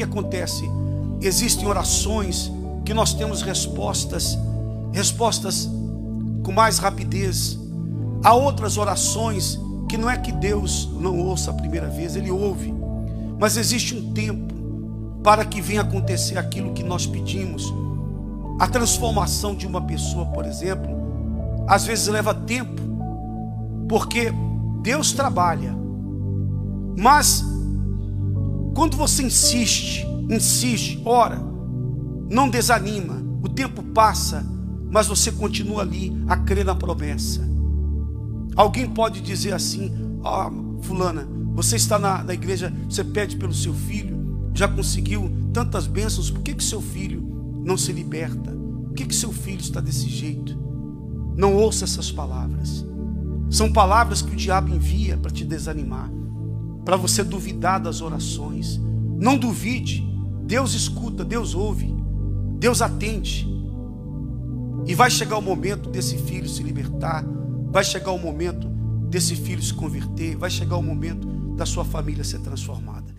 que acontece? Existem orações que nós temos respostas, respostas com mais rapidez. Há outras orações que não é que Deus não ouça a primeira vez, Ele ouve, mas existe um tempo para que venha acontecer aquilo que nós pedimos. A transformação de uma pessoa, por exemplo, às vezes leva tempo, porque Deus trabalha, mas quando você insiste, insiste, ora, não desanima, o tempo passa, mas você continua ali a crer na promessa. Alguém pode dizer assim: Ah, Fulana, você está na, na igreja, você pede pelo seu filho, já conseguiu tantas bênçãos, por que, que seu filho não se liberta? Por que, que seu filho está desse jeito? Não ouça essas palavras. São palavras que o diabo envia para te desanimar, para você duvidar das orações. Não duvide, Deus escuta, Deus ouve, Deus atende. E vai chegar o momento desse filho se libertar, vai chegar o momento desse filho se converter, vai chegar o momento da sua família ser transformada.